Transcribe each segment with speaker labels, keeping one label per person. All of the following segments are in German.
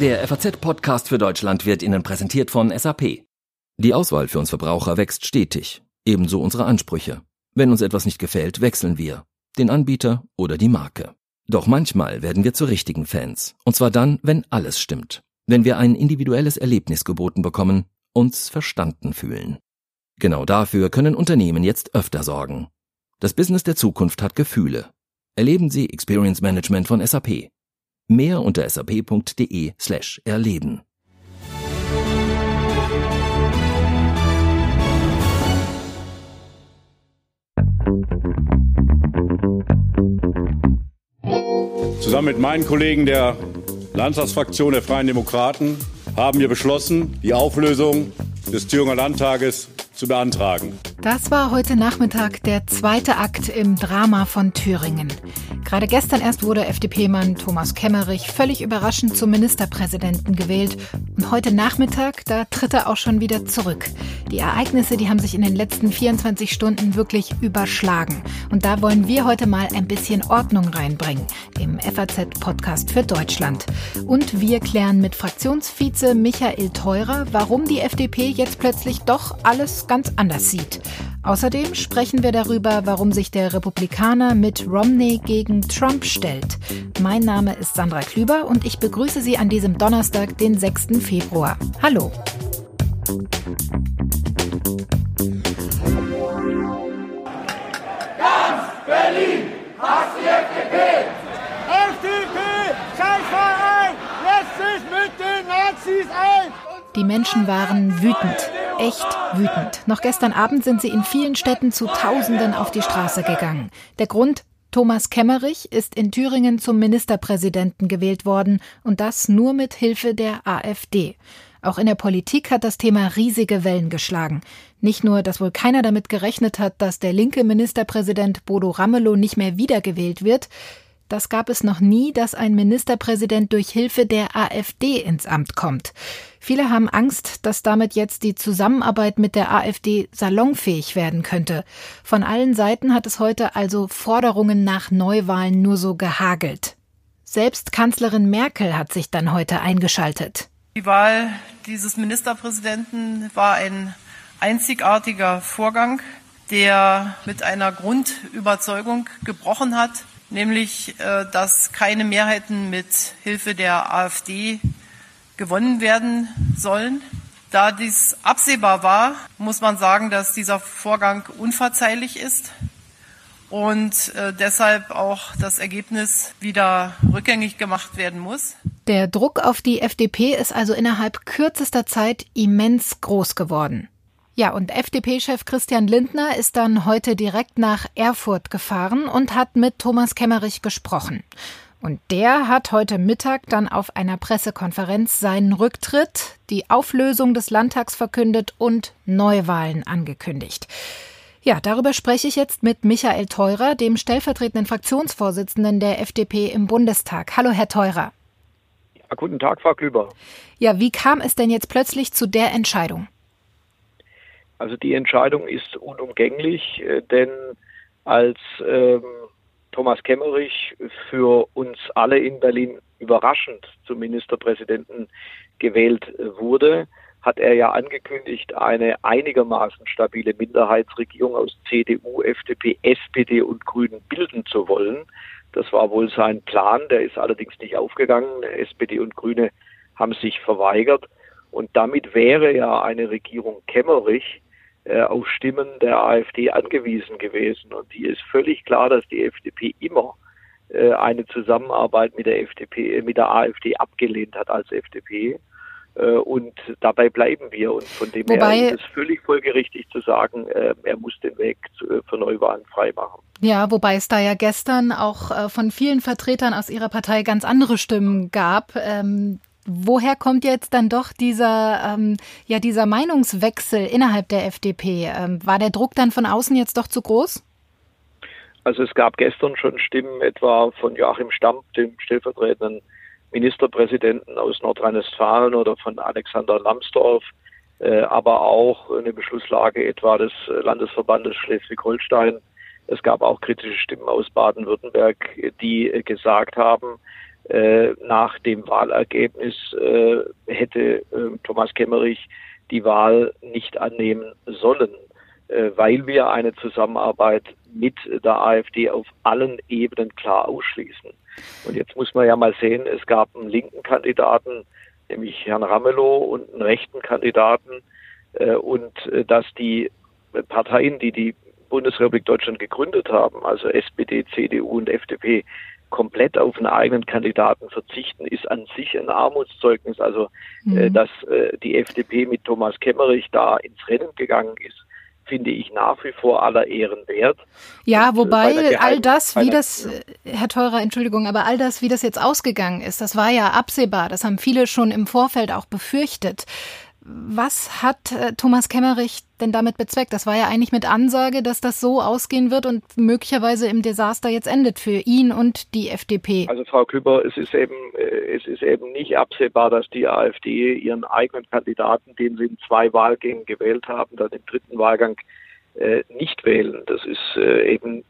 Speaker 1: Der FAZ-Podcast für Deutschland wird Ihnen präsentiert von SAP. Die Auswahl für uns Verbraucher wächst stetig, ebenso unsere Ansprüche. Wenn uns etwas nicht gefällt, wechseln wir, den Anbieter oder die Marke. Doch manchmal werden wir zu richtigen Fans, und zwar dann, wenn alles stimmt, wenn wir ein individuelles Erlebnis geboten bekommen, uns verstanden fühlen. Genau dafür können Unternehmen jetzt öfter sorgen. Das Business der Zukunft hat Gefühle. Erleben Sie Experience Management von SAP. Mehr unter sap.de slash erleben.
Speaker 2: Zusammen mit meinen Kollegen der Landtagsfraktion der Freien Demokraten haben wir beschlossen, die Auflösung des Thüringer Landtages zu beantragen.
Speaker 3: Das war heute Nachmittag der zweite Akt im Drama von Thüringen. Gerade gestern erst wurde FDP-Mann Thomas Kemmerich völlig überraschend zum Ministerpräsidenten gewählt. Und heute Nachmittag, da tritt er auch schon wieder zurück. Die Ereignisse, die haben sich in den letzten 24 Stunden wirklich überschlagen. Und da wollen wir heute mal ein bisschen Ordnung reinbringen im FAZ-Podcast für Deutschland. Und wir klären mit Fraktionsvize Michael Theurer, warum die FDP jetzt plötzlich doch alles ganz anders sieht. Außerdem sprechen wir darüber, warum sich der Republikaner mit Romney gegen Trump stellt. Mein Name ist Sandra Klüber und ich begrüße Sie an diesem Donnerstag, den 6. Februar. Hallo.
Speaker 4: Ganz Berlin hasst die FDP!
Speaker 5: FDP, Scheißverein, lässt sich mit den Nazis ein!
Speaker 3: Die Menschen waren wütend, echt wütend. Noch gestern Abend sind sie in vielen Städten zu Tausenden auf die Straße gegangen. Der Grund? Thomas Kemmerich ist in Thüringen zum Ministerpräsidenten gewählt worden und das nur mit Hilfe der AfD. Auch in der Politik hat das Thema riesige Wellen geschlagen. Nicht nur, dass wohl keiner damit gerechnet hat, dass der linke Ministerpräsident Bodo Ramelow nicht mehr wiedergewählt wird, das gab es noch nie, dass ein Ministerpräsident durch Hilfe der AfD ins Amt kommt. Viele haben Angst, dass damit jetzt die Zusammenarbeit mit der AfD salonfähig werden könnte. Von allen Seiten hat es heute also Forderungen nach Neuwahlen nur so gehagelt. Selbst Kanzlerin Merkel hat sich dann heute eingeschaltet.
Speaker 6: Die Wahl dieses Ministerpräsidenten war ein einzigartiger Vorgang, der mit einer Grundüberzeugung gebrochen hat, nämlich äh, dass keine Mehrheiten mit Hilfe der AfD gewonnen werden sollen. Da dies absehbar war, muss man sagen, dass dieser Vorgang unverzeihlich ist und äh, deshalb auch das Ergebnis wieder rückgängig gemacht werden muss.
Speaker 3: Der Druck auf die FDP ist also innerhalb kürzester Zeit immens groß geworden. Ja, und FDP-Chef Christian Lindner ist dann heute direkt nach Erfurt gefahren und hat mit Thomas Kemmerich gesprochen. Und der hat heute Mittag dann auf einer Pressekonferenz seinen Rücktritt, die Auflösung des Landtags verkündet und Neuwahlen angekündigt. Ja, darüber spreche ich jetzt mit Michael Theurer, dem stellvertretenden Fraktionsvorsitzenden der FDP im Bundestag. Hallo, Herr Theurer.
Speaker 7: Ja, guten Tag, Frau Klüber.
Speaker 3: Ja, wie kam es denn jetzt plötzlich zu der Entscheidung?
Speaker 7: Also die Entscheidung ist unumgänglich, äh, denn als ähm, Thomas Kemmerich für uns alle in Berlin überraschend zum Ministerpräsidenten gewählt wurde, hat er ja angekündigt, eine einigermaßen stabile Minderheitsregierung aus CDU, FDP, SPD und Grünen bilden zu wollen. Das war wohl sein Plan, der ist allerdings nicht aufgegangen. SPD und Grüne haben sich verweigert. Und damit wäre ja eine Regierung Kemmerich auf Stimmen der AfD angewiesen gewesen. Und die ist völlig klar, dass die FDP immer äh, eine Zusammenarbeit mit der FDP, äh, mit der AfD abgelehnt hat als FDP. Und dabei bleiben wir. Und von dem Wobei, her ist es völlig folgerichtig zu sagen, er muss den Weg für Neuwahlen freimachen.
Speaker 3: Ja, wobei es da ja gestern auch von vielen Vertretern aus Ihrer Partei ganz andere Stimmen gab, ähm, Woher kommt jetzt dann doch dieser, ähm, ja, dieser Meinungswechsel innerhalb der FDP? Ähm, war der Druck dann von außen jetzt doch zu groß?
Speaker 7: Also es gab gestern schon Stimmen etwa von Joachim Stamp, dem stellvertretenden Ministerpräsidenten aus Nordrhein-Westfalen oder von Alexander Lambsdorff, äh, aber auch eine Beschlusslage etwa des Landesverbandes Schleswig-Holstein. Es gab auch kritische Stimmen aus Baden-Württemberg, die äh, gesagt haben, äh, nach dem Wahlergebnis äh, hätte äh, Thomas Kemmerich die Wahl nicht annehmen sollen, äh, weil wir eine Zusammenarbeit mit der AfD auf allen Ebenen klar ausschließen. Und jetzt muss man ja mal sehen, es gab einen linken Kandidaten, nämlich Herrn Ramelow, und einen rechten Kandidaten, äh, und äh, dass die Parteien, die die Bundesrepublik Deutschland gegründet haben, also SPD, CDU und FDP, komplett auf einen eigenen Kandidaten verzichten, ist an sich ein Armutszeugnis. Also, mhm. äh, dass äh, die FDP mit Thomas Kemmerich da ins Rennen gegangen ist, finde ich nach wie vor aller Ehren wert.
Speaker 3: Ja, und, äh, wobei all das, wie das, äh, Herr Teurer, Entschuldigung, aber all das, wie das jetzt ausgegangen ist, das war ja absehbar. Das haben viele schon im Vorfeld auch befürchtet. Was hat äh, Thomas Kemmerich denn damit bezweckt? Das war ja eigentlich mit Ansage, dass das so ausgehen wird und möglicherweise im Desaster jetzt endet für ihn und die FDP.
Speaker 7: Also Frau Küber, es ist eben, äh, es ist eben nicht absehbar, dass die AfD ihren eigenen Kandidaten, den sie in zwei Wahlgängen gewählt haben, dann im dritten Wahlgang äh, nicht wählen. Das ist äh, eben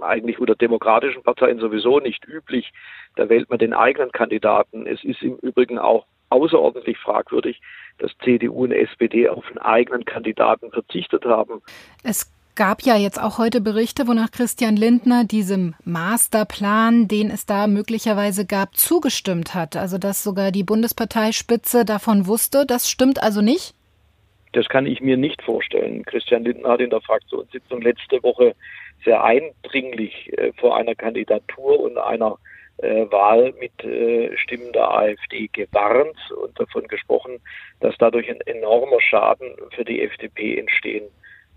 Speaker 7: eigentlich unter demokratischen Parteien sowieso nicht üblich. Da wählt man den eigenen Kandidaten. Es ist im Übrigen auch außerordentlich fragwürdig, dass CDU und SPD auf einen eigenen Kandidaten verzichtet haben.
Speaker 3: Es gab ja jetzt auch heute Berichte, wonach Christian Lindner diesem Masterplan, den es da möglicherweise gab, zugestimmt hat. Also dass sogar die Bundesparteispitze davon wusste. Das stimmt also nicht?
Speaker 7: Das kann ich mir nicht vorstellen. Christian Lindner hat in der Fraktionssitzung letzte Woche sehr eindringlich äh, vor einer Kandidatur und einer Wahl mit äh, Stimmen der AfD gewarnt und davon gesprochen, dass dadurch ein enormer Schaden für die FDP entstehen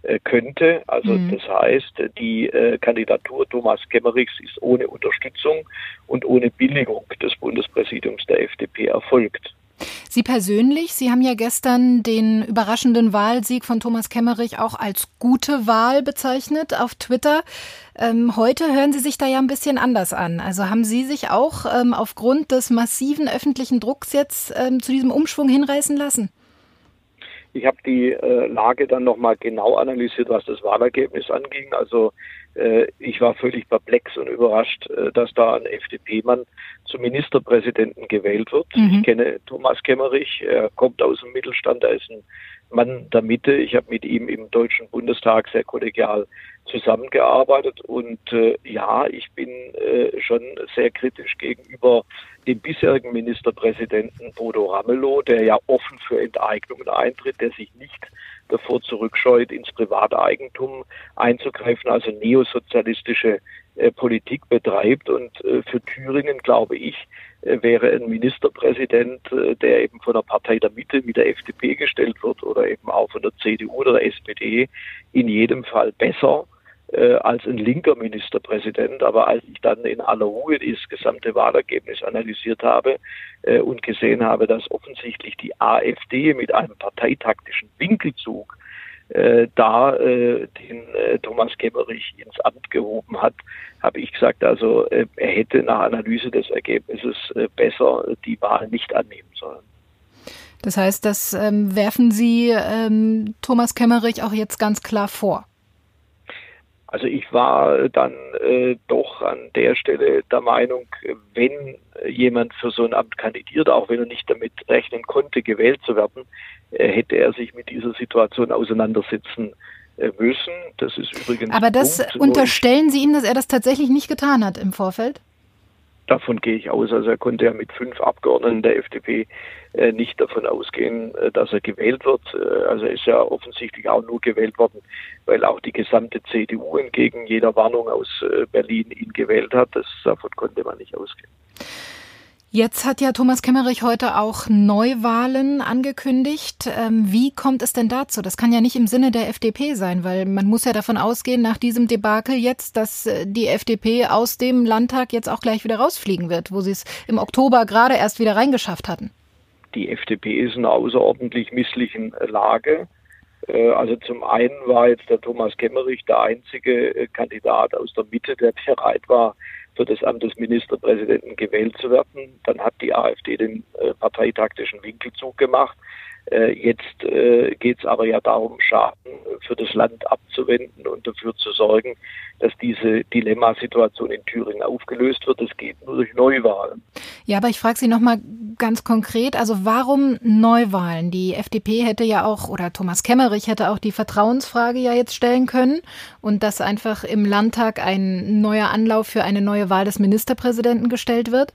Speaker 7: äh, könnte. Also mhm. das heißt, die äh, Kandidatur Thomas Kemmerichs ist ohne Unterstützung und ohne Billigung des Bundespräsidiums der FDP erfolgt.
Speaker 3: Sie persönlich, Sie haben ja gestern den überraschenden Wahlsieg von Thomas Kemmerich auch als gute Wahl bezeichnet auf Twitter. Ähm, heute hören Sie sich da ja ein bisschen anders an. Also haben Sie sich auch ähm, aufgrund des massiven öffentlichen Drucks jetzt ähm, zu diesem Umschwung hinreißen lassen?
Speaker 7: Ich habe die äh, Lage dann nochmal genau analysiert, was das Wahlergebnis anging. Also ich war völlig perplex und überrascht, äh, dass da ein FDP-Mann zum Ministerpräsidenten gewählt wird. Mhm. Ich kenne Thomas Kemmerich, er kommt aus dem Mittelstand, er ist ein Mann der Mitte. Ich habe mit ihm im Deutschen Bundestag sehr kollegial zusammengearbeitet und äh, ja, ich bin äh, schon sehr kritisch gegenüber dem bisherigen Ministerpräsidenten Bodo Ramelow, der ja offen für Enteignungen eintritt, der sich nicht davor zurückscheut, ins Privateigentum einzugreifen, also neosozialistische äh, Politik betreibt. Und äh, für Thüringen, glaube ich, äh, wäre ein Ministerpräsident, äh, der eben von der Partei der Mitte mit der FDP gestellt wird oder eben auch von der CDU oder der SPD, in jedem Fall besser äh, als ein linker Ministerpräsident. Aber als ich dann in aller Ruhe das gesamte Wahlergebnis analysiert habe äh, und gesehen habe, dass offensichtlich die AfD mit einem parteitaktischen Winkelzug äh, da äh, den äh, Thomas Kemmerich ins Amt gehoben hat, habe ich gesagt, also äh, er hätte nach Analyse des Ergebnisses äh, besser die Wahl nicht annehmen sollen.
Speaker 3: Das heißt, das ähm, werfen Sie ähm, Thomas Kemmerich auch jetzt ganz klar vor.
Speaker 7: Also ich war dann äh, doch an der Stelle der Meinung, wenn jemand für so ein Amt kandidiert, auch wenn er nicht damit rechnen konnte, gewählt zu werden, äh, hätte er sich mit dieser Situation auseinandersetzen äh, müssen. Das ist übrigens.
Speaker 3: Aber das Punkt, unterstellen Sie ihm, dass er das tatsächlich nicht getan hat im Vorfeld?
Speaker 7: Davon gehe ich aus. Also er konnte ja mit fünf Abgeordneten der FDP äh, nicht davon ausgehen, äh, dass er gewählt wird. Äh, also er ist ja offensichtlich auch nur gewählt worden, weil auch die gesamte CDU entgegen jeder Warnung aus äh, Berlin ihn gewählt hat. Das, davon konnte man nicht ausgehen.
Speaker 3: Jetzt hat ja Thomas Kemmerich heute auch Neuwahlen angekündigt. Ähm, wie kommt es denn dazu? Das kann ja nicht im Sinne der FDP sein, weil man muss ja davon ausgehen, nach diesem Debakel jetzt, dass äh, die FDP aus dem Landtag jetzt auch gleich wieder rausfliegen wird, wo sie es im Oktober gerade erst wieder reingeschafft hatten.
Speaker 7: Die FDP ist in einer außerordentlich misslichen Lage. Äh, also zum einen war jetzt der Thomas Kemmerich der einzige äh, Kandidat aus der Mitte, der bereit war, für das Amt des Ministerpräsidenten gewählt zu werden. Dann hat die AfD den äh, parteitaktischen Winkelzug gemacht. Äh, jetzt äh, geht es aber ja darum, Schaden für das Land abzuwenden und dafür zu sorgen, dass diese Dilemmasituation in Thüringen aufgelöst wird. Das geht nur durch Neuwahlen.
Speaker 3: Ja, aber ich frage Sie noch mal ganz konkret, also warum Neuwahlen? Die FDP hätte ja auch, oder Thomas Kemmerich hätte auch die Vertrauensfrage ja jetzt stellen können und dass einfach im Landtag ein neuer Anlauf für eine neue Wahl des Ministerpräsidenten gestellt wird?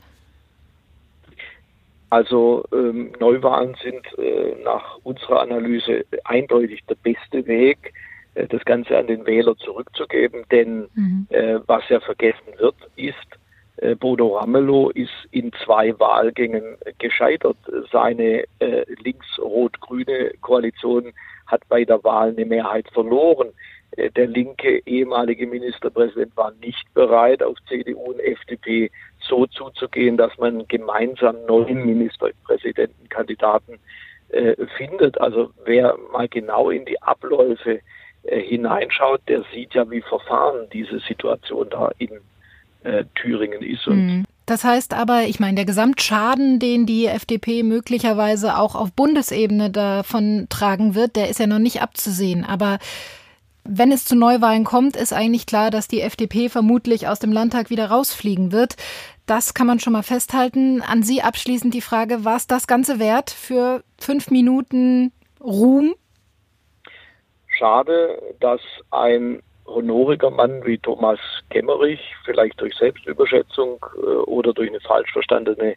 Speaker 7: Also ähm, Neuwahlen sind äh, nach unserer Analyse eindeutig der beste Weg, äh, das Ganze an den Wähler zurückzugeben. Denn mhm. äh, was ja vergessen wird, ist, äh, Bodo Ramelow ist in zwei Wahlgängen gescheitert. Seine äh, links-rot-grüne Koalition hat bei der Wahl eine Mehrheit verloren. Äh, der linke ehemalige Ministerpräsident war nicht bereit, auf CDU und FDP so zuzugehen, dass man gemeinsam neuen Ministerpräsidentenkandidaten äh, findet. Also wer mal genau in die Abläufe äh, hineinschaut, der sieht ja, wie verfahren diese Situation da in äh, Thüringen ist. Und
Speaker 3: mhm. Das heißt aber, ich meine, der Gesamtschaden, den die FDP möglicherweise auch auf Bundesebene davon tragen wird, der ist ja noch nicht abzusehen. Aber wenn es zu Neuwahlen kommt, ist eigentlich klar, dass die FDP vermutlich aus dem Landtag wieder rausfliegen wird. Das kann man schon mal festhalten. An Sie abschließend die Frage, war es das Ganze wert für fünf Minuten Ruhm?
Speaker 7: Schade, dass ein honoriger Mann wie Thomas Kemmerich, vielleicht durch Selbstüberschätzung äh, oder durch eine falsch verstandene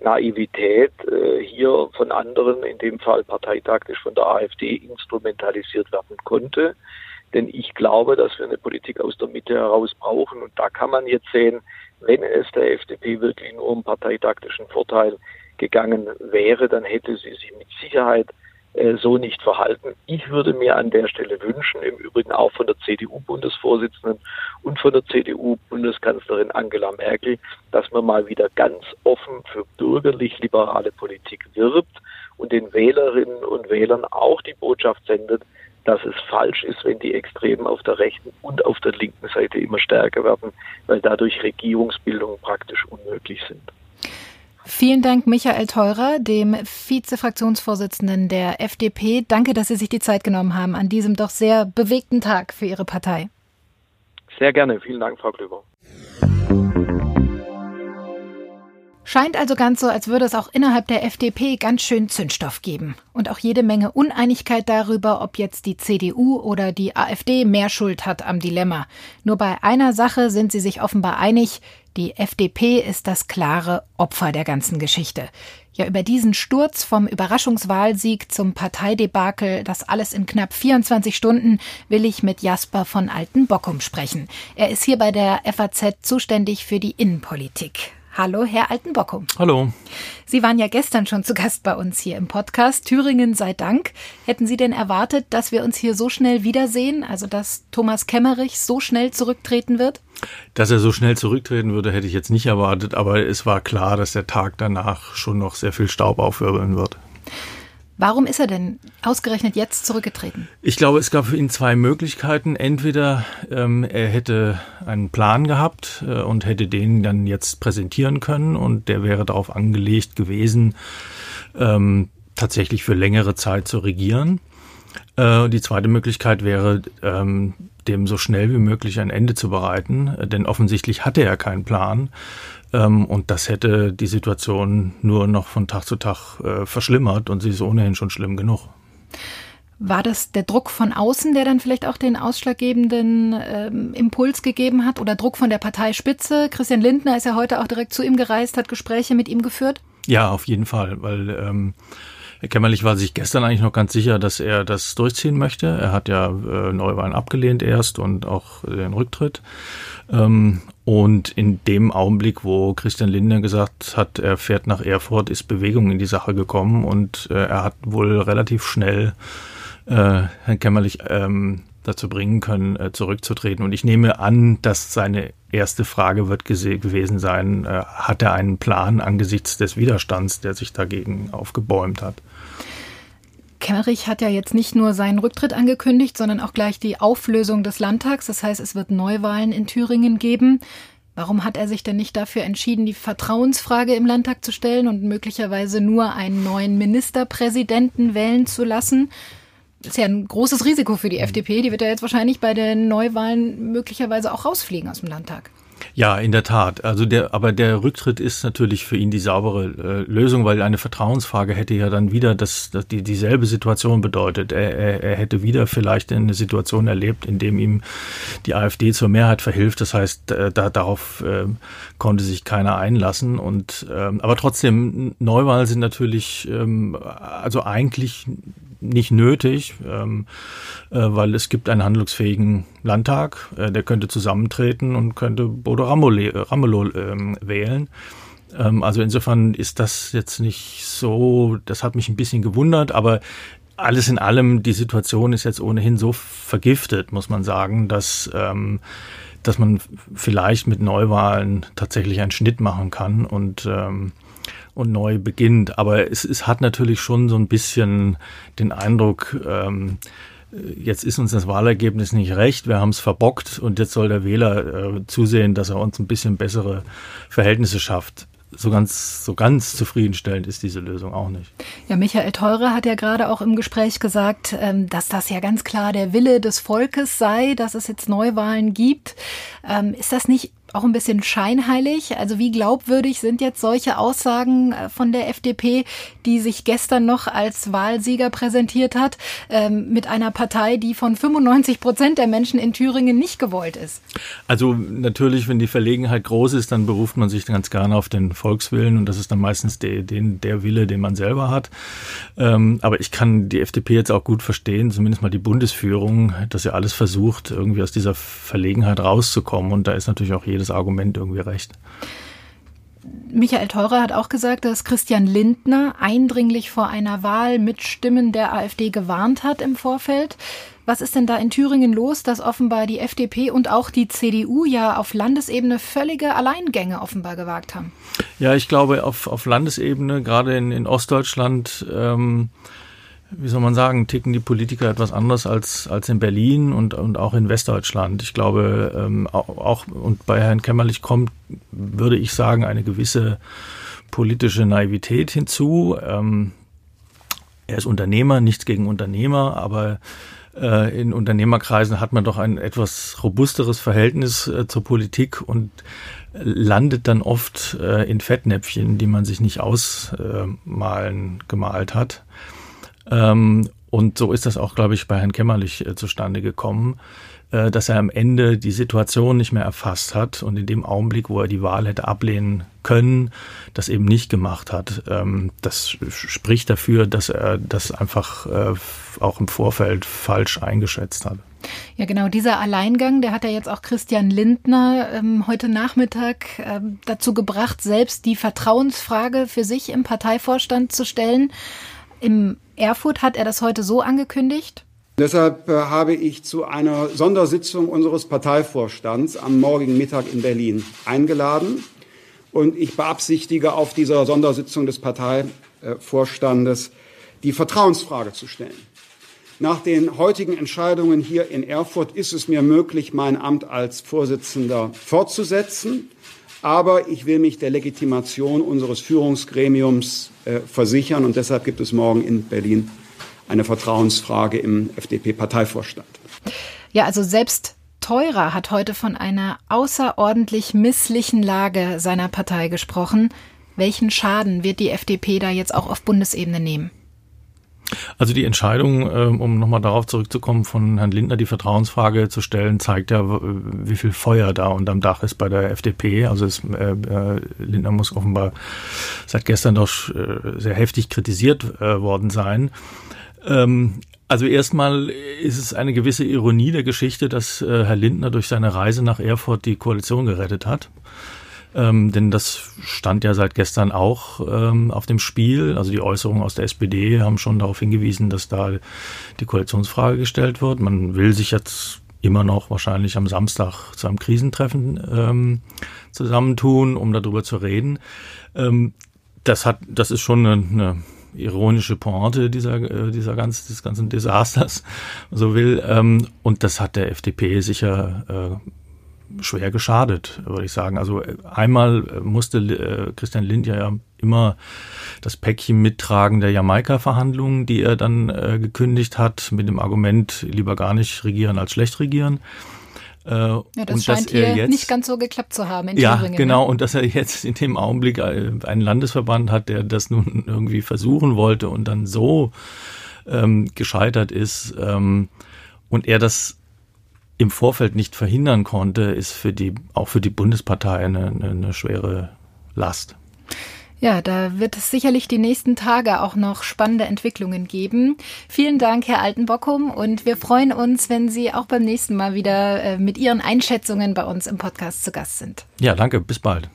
Speaker 7: Naivität, äh, hier von anderen, in dem Fall parteitaktisch von der AfD, instrumentalisiert werden konnte. Denn ich glaube, dass wir eine Politik aus der Mitte heraus brauchen. Und da kann man jetzt sehen, wenn es der FDP wirklich nur um parteitaktischen Vorteil gegangen wäre, dann hätte sie sich mit Sicherheit so nicht verhalten. Ich würde mir an der Stelle wünschen, im Übrigen auch von der CDU-Bundesvorsitzenden und von der CDU-Bundeskanzlerin Angela Merkel, dass man mal wieder ganz offen für bürgerlich-liberale Politik wirbt und den Wählerinnen und Wählern auch die Botschaft sendet, dass es falsch ist, wenn die Extremen auf der rechten und auf der linken Seite immer stärker werden, weil dadurch Regierungsbildungen praktisch unmöglich sind.
Speaker 3: Vielen Dank, Michael Theurer, dem Vizefraktionsvorsitzenden der FDP. Danke, dass Sie sich die Zeit genommen haben an diesem doch sehr bewegten Tag für Ihre Partei.
Speaker 7: Sehr gerne. Vielen Dank, Frau Klüber.
Speaker 3: Scheint also ganz so, als würde es auch innerhalb der FDP ganz schön Zündstoff geben. Und auch jede Menge Uneinigkeit darüber, ob jetzt die CDU oder die AfD mehr Schuld hat am Dilemma. Nur bei einer Sache sind sie sich offenbar einig, die FDP ist das klare Opfer der ganzen Geschichte. Ja, über diesen Sturz vom Überraschungswahlsieg zum Parteidebakel, das alles in knapp 24 Stunden, will ich mit Jasper von Altenbockum sprechen. Er ist hier bei der FAZ zuständig für die Innenpolitik. Hallo, Herr Altenbockum.
Speaker 8: Hallo.
Speaker 3: Sie waren ja gestern schon zu Gast bei uns hier im Podcast. Thüringen sei Dank. Hätten Sie denn erwartet, dass wir uns hier so schnell wiedersehen? Also, dass Thomas Kemmerich so schnell zurücktreten wird?
Speaker 8: Dass er so schnell zurücktreten würde, hätte ich jetzt nicht erwartet. Aber es war klar, dass der Tag danach schon noch sehr viel Staub aufwirbeln wird.
Speaker 3: Warum ist er denn ausgerechnet jetzt zurückgetreten?
Speaker 8: Ich glaube, es gab für ihn zwei Möglichkeiten. Entweder ähm, er hätte einen Plan gehabt äh, und hätte den dann jetzt präsentieren können und der wäre darauf angelegt gewesen, ähm, tatsächlich für längere Zeit zu regieren. Äh, die zweite Möglichkeit wäre, ähm, dem so schnell wie möglich ein Ende zu bereiten, denn offensichtlich hatte er keinen Plan und das hätte die Situation nur noch von Tag zu Tag äh, verschlimmert und sie ist ohnehin schon schlimm genug.
Speaker 3: War das der Druck von außen, der dann vielleicht auch den ausschlaggebenden ähm, Impuls gegeben hat oder Druck von der Parteispitze? Christian Lindner ist ja heute auch direkt zu ihm gereist, hat Gespräche mit ihm geführt.
Speaker 8: Ja, auf jeden Fall, weil ähm, Herr Kämmerlich war sich gestern eigentlich noch ganz sicher, dass er das durchziehen möchte. Er hat ja äh, Neuwahlen abgelehnt erst und auch den Rücktritt. Ähm, und in dem Augenblick, wo Christian Lindner gesagt hat, er fährt nach Erfurt, ist Bewegung in die Sache gekommen und äh, er hat wohl relativ schnell äh, Herrn Kämmerlich ähm, dazu bringen können, äh, zurückzutreten. Und ich nehme an, dass seine erste Frage wird gewesen sein, äh, hat er einen Plan angesichts des Widerstands, der sich dagegen aufgebäumt hat?
Speaker 3: Kemmerich hat ja jetzt nicht nur seinen Rücktritt angekündigt, sondern auch gleich die Auflösung des Landtags. Das heißt, es wird Neuwahlen in Thüringen geben. Warum hat er sich denn nicht dafür entschieden, die Vertrauensfrage im Landtag zu stellen und möglicherweise nur einen neuen Ministerpräsidenten wählen zu lassen? Das ist ja ein großes Risiko für die FDP. Die wird ja jetzt wahrscheinlich bei den Neuwahlen möglicherweise auch rausfliegen aus dem Landtag.
Speaker 8: Ja, in der Tat. Also der, aber der Rücktritt ist natürlich für ihn die saubere äh, Lösung, weil eine Vertrauensfrage hätte ja dann wieder das, das die dieselbe Situation bedeutet. Er, er, er hätte wieder vielleicht eine Situation erlebt, in dem ihm die AfD zur Mehrheit verhilft. Das heißt, äh, da, darauf äh, konnte sich keiner einlassen. Und ähm, aber trotzdem Neuwahlen sind natürlich ähm, also eigentlich nicht nötig, ähm, äh, weil es gibt einen handlungsfähigen Landtag, äh, der könnte zusammentreten und könnte Bodo Ramelow ähm, wählen. Ähm, also insofern ist das jetzt nicht so, das hat mich ein bisschen gewundert, aber alles in allem, die Situation ist jetzt ohnehin so vergiftet, muss man sagen, dass, ähm, dass man vielleicht mit Neuwahlen tatsächlich einen Schnitt machen kann und ähm, und neu beginnt. Aber es, es hat natürlich schon so ein bisschen den Eindruck, ähm, jetzt ist uns das Wahlergebnis nicht recht, wir haben es verbockt und jetzt soll der Wähler äh, zusehen, dass er uns ein bisschen bessere Verhältnisse schafft so ganz, so ganz zufriedenstellend ist diese Lösung auch nicht.
Speaker 3: Ja, Michael Theurer hat ja gerade auch im Gespräch gesagt, ähm, dass das ja ganz klar der Wille des Volkes sei, dass es jetzt Neuwahlen gibt. Ähm, ist das nicht auch ein bisschen scheinheilig. Also wie glaubwürdig sind jetzt solche Aussagen äh, von der FDP, die sich gestern noch als Wahlsieger präsentiert hat, ähm, mit einer Partei, die von 95 Prozent der Menschen in Thüringen nicht gewollt ist?
Speaker 8: Also natürlich, wenn die Verlegenheit groß ist, dann beruft man sich ganz gerne auf den Volkswillen und das ist dann meistens der, den, der Wille, den man selber hat. Ähm, aber ich kann die FDP jetzt auch gut verstehen, zumindest mal die Bundesführung, dass sie alles versucht, irgendwie aus dieser Verlegenheit rauszukommen und da ist natürlich auch jedes jedes Argument irgendwie recht.
Speaker 3: Michael Theurer hat auch gesagt, dass Christian Lindner eindringlich vor einer Wahl mit Stimmen der AfD gewarnt hat im Vorfeld. Was ist denn da in Thüringen los, dass offenbar die FDP und auch die CDU ja auf Landesebene völlige Alleingänge offenbar gewagt haben?
Speaker 8: Ja, ich glaube, auf, auf Landesebene, gerade in, in Ostdeutschland, ähm, wie soll man sagen, ticken die Politiker etwas anders als, als in Berlin und, und auch in Westdeutschland. Ich glaube, ähm, auch, und bei Herrn Kämmerlich kommt, würde ich sagen, eine gewisse politische Naivität hinzu. Ähm, er ist Unternehmer, nichts gegen Unternehmer, aber äh, in Unternehmerkreisen hat man doch ein etwas robusteres Verhältnis äh, zur Politik und landet dann oft äh, in Fettnäpfchen, die man sich nicht ausmalen gemalt hat. Ähm, und so ist das auch, glaube ich, bei Herrn Kämmerlich äh, zustande gekommen, äh, dass er am Ende die Situation nicht mehr erfasst hat und in dem Augenblick, wo er die Wahl hätte ablehnen können, das eben nicht gemacht hat. Ähm, das spricht dafür, dass er das einfach äh, auch im Vorfeld falsch eingeschätzt hat.
Speaker 3: Ja, genau, dieser Alleingang, der hat ja jetzt auch Christian Lindner ähm, heute Nachmittag ähm, dazu gebracht, selbst die Vertrauensfrage für sich im Parteivorstand zu stellen. Im Erfurt hat er das heute so angekündigt.
Speaker 9: Deshalb äh, habe ich zu einer Sondersitzung unseres Parteivorstands am morgigen Mittag in Berlin eingeladen. Und ich beabsichtige, auf dieser Sondersitzung des Parteivorstandes die Vertrauensfrage zu stellen. Nach den heutigen Entscheidungen hier in Erfurt ist es mir möglich, mein Amt als Vorsitzender fortzusetzen. Aber ich will mich der Legitimation unseres Führungsgremiums äh, versichern. Und deshalb gibt es morgen in Berlin eine Vertrauensfrage im FDP-Parteivorstand.
Speaker 3: Ja, also selbst Teurer hat heute von einer außerordentlich misslichen Lage seiner Partei gesprochen. Welchen Schaden wird die FDP da jetzt auch auf Bundesebene nehmen?
Speaker 8: Also die Entscheidung, ähm, um nochmal darauf zurückzukommen, von Herrn Lindner die Vertrauensfrage zu stellen, zeigt ja, wie viel Feuer da unterm Dach ist bei der FDP. Also es, äh, äh, Lindner muss offenbar seit gestern doch äh, sehr heftig kritisiert äh, worden sein. Ähm, also erstmal ist es eine gewisse Ironie der Geschichte, dass äh, Herr Lindner durch seine Reise nach Erfurt die Koalition gerettet hat. Ähm, denn das stand ja seit gestern auch ähm, auf dem Spiel. Also die Äußerungen aus der SPD haben schon darauf hingewiesen, dass da die Koalitionsfrage gestellt wird. Man will sich jetzt immer noch wahrscheinlich am Samstag zu einem Krisentreffen ähm, zusammentun, um darüber zu reden. Ähm, das hat, das ist schon eine, eine ironische Pointe dieser, äh, dieser ganz, des ganzen Desasters, so will. Ähm, und das hat der FDP sicher äh, schwer geschadet, würde ich sagen. Also einmal musste Christian Lind ja immer das Päckchen mittragen der Jamaika-Verhandlungen, die er dann äh, gekündigt hat, mit dem Argument, lieber gar nicht regieren als schlecht regieren.
Speaker 3: Äh, ja, das und scheint hier jetzt, nicht ganz so geklappt zu haben in
Speaker 8: ja,
Speaker 3: Thüringen.
Speaker 8: Ja, genau. Ne? Und dass er jetzt in dem Augenblick äh, einen Landesverband hat, der das nun irgendwie versuchen wollte und dann so ähm, gescheitert ist ähm, und er das im Vorfeld nicht verhindern konnte, ist für die auch für die Bundespartei eine, eine, schwere Last.
Speaker 3: Ja, da wird es sicherlich die nächsten Tage auch noch spannende Entwicklungen geben. Vielen Dank, Herr Altenbockum, und wir freuen uns, wenn Sie auch beim nächsten Mal wieder äh, mit Ihren Einschätzungen bei uns im Podcast zu Gast sind.
Speaker 8: Ja, danke, bis bald.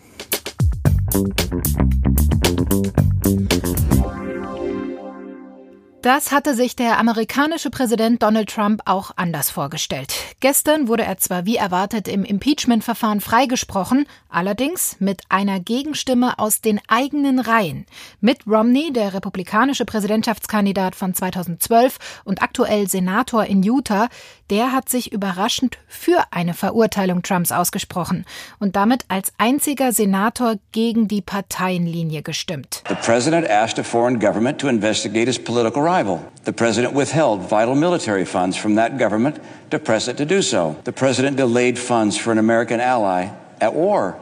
Speaker 3: Das hatte sich der amerikanische Präsident Donald Trump auch anders vorgestellt. Gestern wurde er zwar wie erwartet im Impeachment-Verfahren freigesprochen, allerdings mit einer Gegenstimme aus den eigenen Reihen. Mitt Romney, der republikanische Präsidentschaftskandidat von 2012 und aktuell Senator in Utah, der hat sich überraschend für eine Verurteilung Trumps ausgesprochen und damit als einziger Senator gegen die Parteienlinie gestimmt.
Speaker 10: The president asked a foreign government to investigate his political rival. The president withheld vital military funds from that government to press it to do so. The president delayed funds for an American ally at war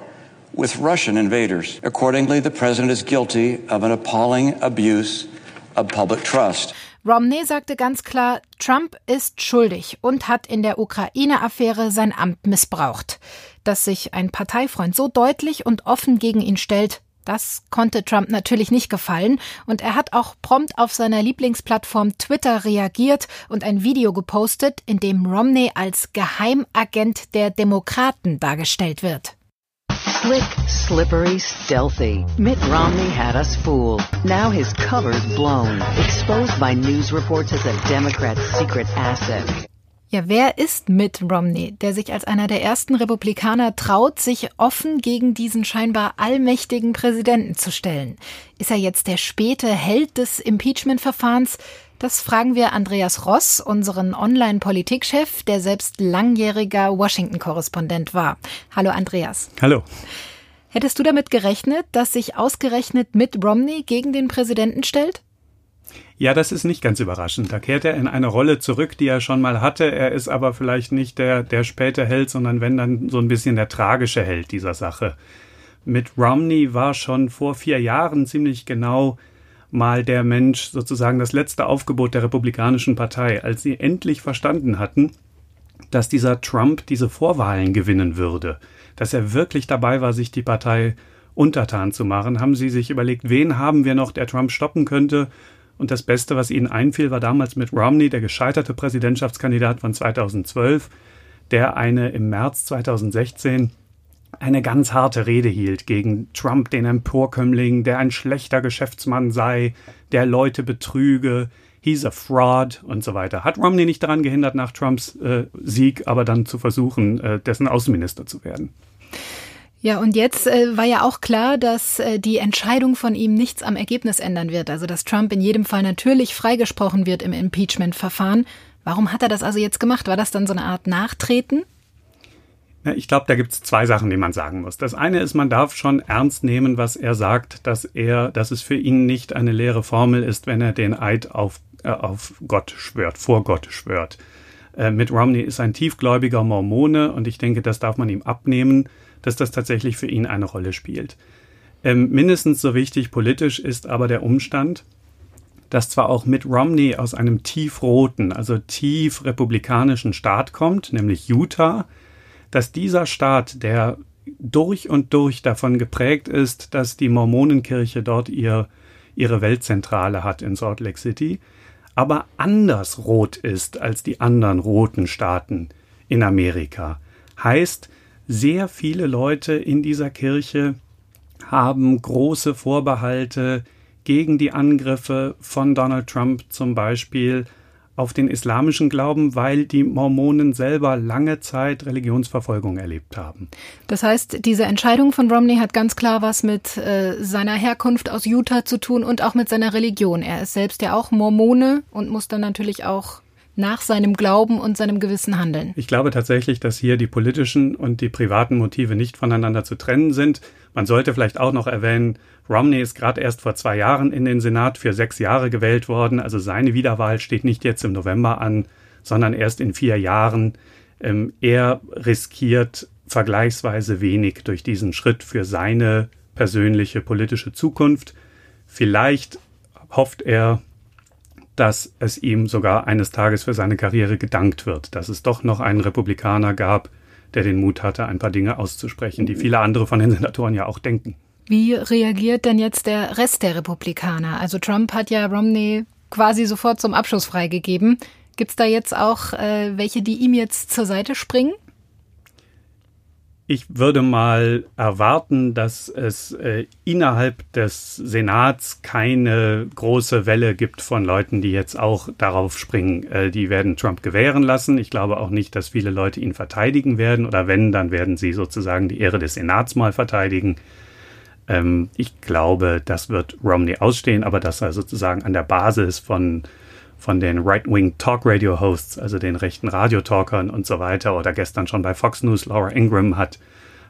Speaker 10: with Russian invaders. Accordingly, the president is guilty of an appalling abuse of public trust.
Speaker 3: Romney sagte ganz klar, Trump ist schuldig und hat in der Ukraine-Affäre sein Amt missbraucht. Dass sich ein Parteifreund so deutlich und offen gegen ihn stellt, das konnte Trump natürlich nicht gefallen und er hat auch prompt auf seiner Lieblingsplattform Twitter reagiert und ein Video gepostet, in dem Romney als Geheimagent der Demokraten dargestellt wird.
Speaker 11: Slick, slippery, stealthy. Mitt Romney had us fooled. Now his cover's blown. Exposed by news reports as a Democrat's secret asset.
Speaker 3: Ja, wer ist Mitt Romney, der sich als einer der ersten Republikaner traut, sich offen gegen diesen scheinbar allmächtigen Präsidenten zu stellen? Ist er jetzt der späte Held des Impeachment-Verfahrens? Das fragen wir Andreas Ross, unseren Online-Politikchef, der selbst langjähriger Washington-Korrespondent war. Hallo Andreas.
Speaker 12: Hallo.
Speaker 3: Hättest du damit gerechnet, dass sich ausgerechnet Mitt Romney gegen den Präsidenten stellt?
Speaker 12: Ja, das ist nicht ganz überraschend. Da kehrt er in eine Rolle zurück, die er schon mal hatte. Er ist aber vielleicht nicht der, der späte Held, sondern wenn dann so ein bisschen der tragische Held dieser Sache. Mit Romney war schon vor vier Jahren ziemlich genau mal der Mensch sozusagen das letzte Aufgebot der Republikanischen Partei, als sie endlich verstanden hatten, dass dieser Trump diese Vorwahlen gewinnen würde, dass er wirklich dabei war, sich die Partei untertan zu machen, haben sie sich überlegt, wen haben wir noch, der Trump stoppen könnte. Und das Beste, was ihnen einfiel, war damals mit Romney, der gescheiterte Präsidentschaftskandidat von 2012, der eine im März 2016 eine ganz harte Rede hielt gegen Trump, den Emporkömmling, der ein schlechter Geschäftsmann sei, der Leute betrüge, he's a fraud und so weiter. Hat Romney nicht daran gehindert, nach Trumps äh, Sieg aber dann zu versuchen, äh, dessen Außenminister zu werden.
Speaker 3: Ja, und jetzt äh, war ja auch klar, dass äh, die Entscheidung von ihm nichts am Ergebnis ändern wird. Also, dass Trump in jedem Fall natürlich freigesprochen wird im Impeachment-Verfahren. Warum hat er das also jetzt gemacht? War das dann so eine Art Nachtreten?
Speaker 12: Ich glaube, da gibt es zwei Sachen, die man sagen muss. Das eine ist, man darf schon ernst nehmen, was er sagt, dass er, dass es für ihn nicht eine leere Formel ist, wenn er den Eid auf, äh, auf Gott schwört, vor Gott schwört. Äh, Mitt Romney ist ein tiefgläubiger Mormone und ich denke, das darf man ihm abnehmen, dass das tatsächlich für ihn eine Rolle spielt. Ähm, mindestens so wichtig politisch ist aber der Umstand, dass zwar auch Mitt Romney aus einem tiefroten, also tief republikanischen Staat kommt, nämlich Utah, dass dieser Staat, der durch und durch davon geprägt ist, dass die Mormonenkirche dort ihr, ihre Weltzentrale hat in Salt Lake City, aber anders rot ist als die anderen roten Staaten in Amerika. Heißt, sehr viele Leute in dieser Kirche haben große Vorbehalte gegen die Angriffe von Donald Trump zum Beispiel auf den islamischen Glauben, weil die Mormonen selber lange Zeit Religionsverfolgung erlebt haben.
Speaker 3: Das heißt, diese Entscheidung von Romney hat ganz klar was mit äh, seiner Herkunft aus Utah zu tun und auch mit seiner Religion. Er ist selbst ja auch Mormone und muss dann natürlich auch nach seinem Glauben und seinem gewissen Handeln.
Speaker 12: Ich glaube tatsächlich, dass hier die politischen und die privaten Motive nicht voneinander zu trennen sind. Man sollte vielleicht auch noch erwähnen, Romney ist gerade erst vor zwei Jahren in den Senat für sechs Jahre gewählt worden. Also seine Wiederwahl steht nicht jetzt im November an, sondern erst in vier Jahren. Ähm, er riskiert vergleichsweise wenig durch diesen Schritt für seine persönliche politische Zukunft. Vielleicht hofft er, dass es ihm sogar eines Tages für seine Karriere gedankt wird, dass es doch noch einen Republikaner gab, der den Mut hatte, ein paar Dinge auszusprechen, die viele andere von den Senatoren ja auch denken.
Speaker 3: Wie reagiert denn jetzt der Rest der Republikaner? Also Trump hat ja Romney quasi sofort zum Abschluss freigegeben. Gibt es da jetzt auch äh, welche, die ihm jetzt zur Seite springen?
Speaker 12: Ich würde mal erwarten, dass es äh, innerhalb des Senats keine große Welle gibt von Leuten, die jetzt auch darauf springen. Äh, die werden Trump gewähren lassen. Ich glaube auch nicht, dass viele Leute ihn verteidigen werden. Oder wenn, dann werden sie sozusagen die Ehre des Senats mal verteidigen. Ähm, ich glaube, das wird Romney ausstehen, aber dass er sozusagen an der Basis von von den Right-Wing Talk Radio Hosts, also den rechten Radiotalkern und so weiter, oder gestern schon bei Fox News, Laura Ingram hat,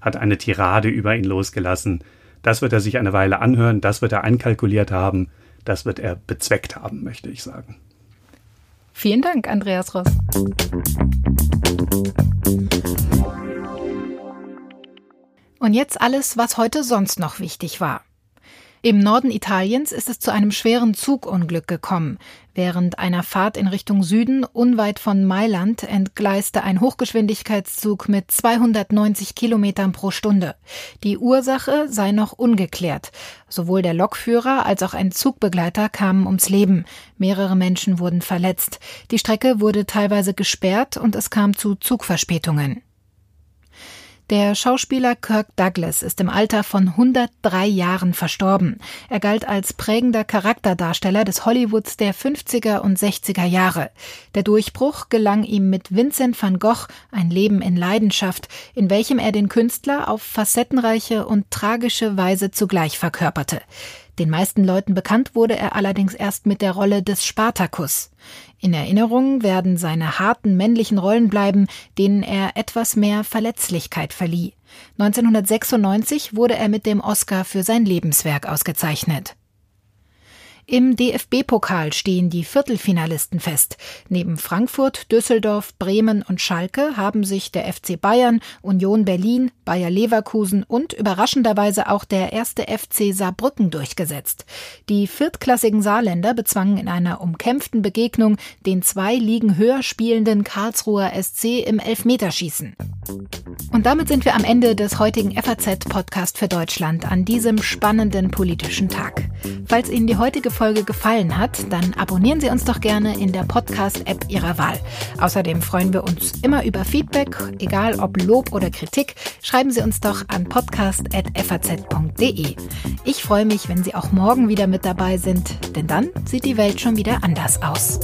Speaker 12: hat eine Tirade über ihn losgelassen. Das wird er sich eine Weile anhören, das wird er einkalkuliert haben, das wird er bezweckt haben, möchte ich sagen.
Speaker 3: Vielen Dank, Andreas Ross. Und jetzt alles, was heute sonst noch wichtig war. Im Norden Italiens ist es zu einem schweren Zugunglück gekommen. Während einer Fahrt in Richtung Süden, unweit von Mailand, entgleiste ein Hochgeschwindigkeitszug mit 290 Kilometern pro Stunde. Die Ursache sei noch ungeklärt. Sowohl der Lokführer als auch ein Zugbegleiter kamen ums Leben. Mehrere Menschen wurden verletzt. Die Strecke wurde teilweise gesperrt und es kam zu Zugverspätungen. Der Schauspieler Kirk Douglas ist im Alter von 103 Jahren verstorben. Er galt als prägender Charakterdarsteller des Hollywoods der 50er und 60er Jahre. Der Durchbruch gelang ihm mit Vincent van Gogh, ein Leben in Leidenschaft, in welchem er den Künstler auf facettenreiche und tragische Weise zugleich verkörperte. Den meisten Leuten bekannt wurde er allerdings erst mit der Rolle des Spartacus. In Erinnerung werden seine harten männlichen Rollen bleiben, denen er etwas mehr Verletzlichkeit verlieh. 1996 wurde er mit dem Oscar für sein Lebenswerk ausgezeichnet. Im DFB-Pokal stehen die Viertelfinalisten fest. Neben Frankfurt, Düsseldorf, Bremen und Schalke haben sich der FC Bayern, Union Berlin, Bayer Leverkusen und überraschenderweise auch der erste FC Saarbrücken durchgesetzt. Die viertklassigen Saarländer bezwangen in einer umkämpften Begegnung den zwei Ligen höher spielenden Karlsruher SC im Elfmeterschießen. Und damit sind wir am Ende des heutigen FAZ-Podcast für Deutschland an diesem spannenden politischen Tag. Falls Ihnen die heutige Folge gefallen hat, dann abonnieren Sie uns doch gerne in der Podcast-App Ihrer Wahl. Außerdem freuen wir uns immer über Feedback, egal ob Lob oder Kritik. Schreiben Sie uns doch an podcast.faz.de. Ich freue mich, wenn Sie auch morgen wieder mit dabei sind, denn dann sieht die Welt schon wieder anders aus.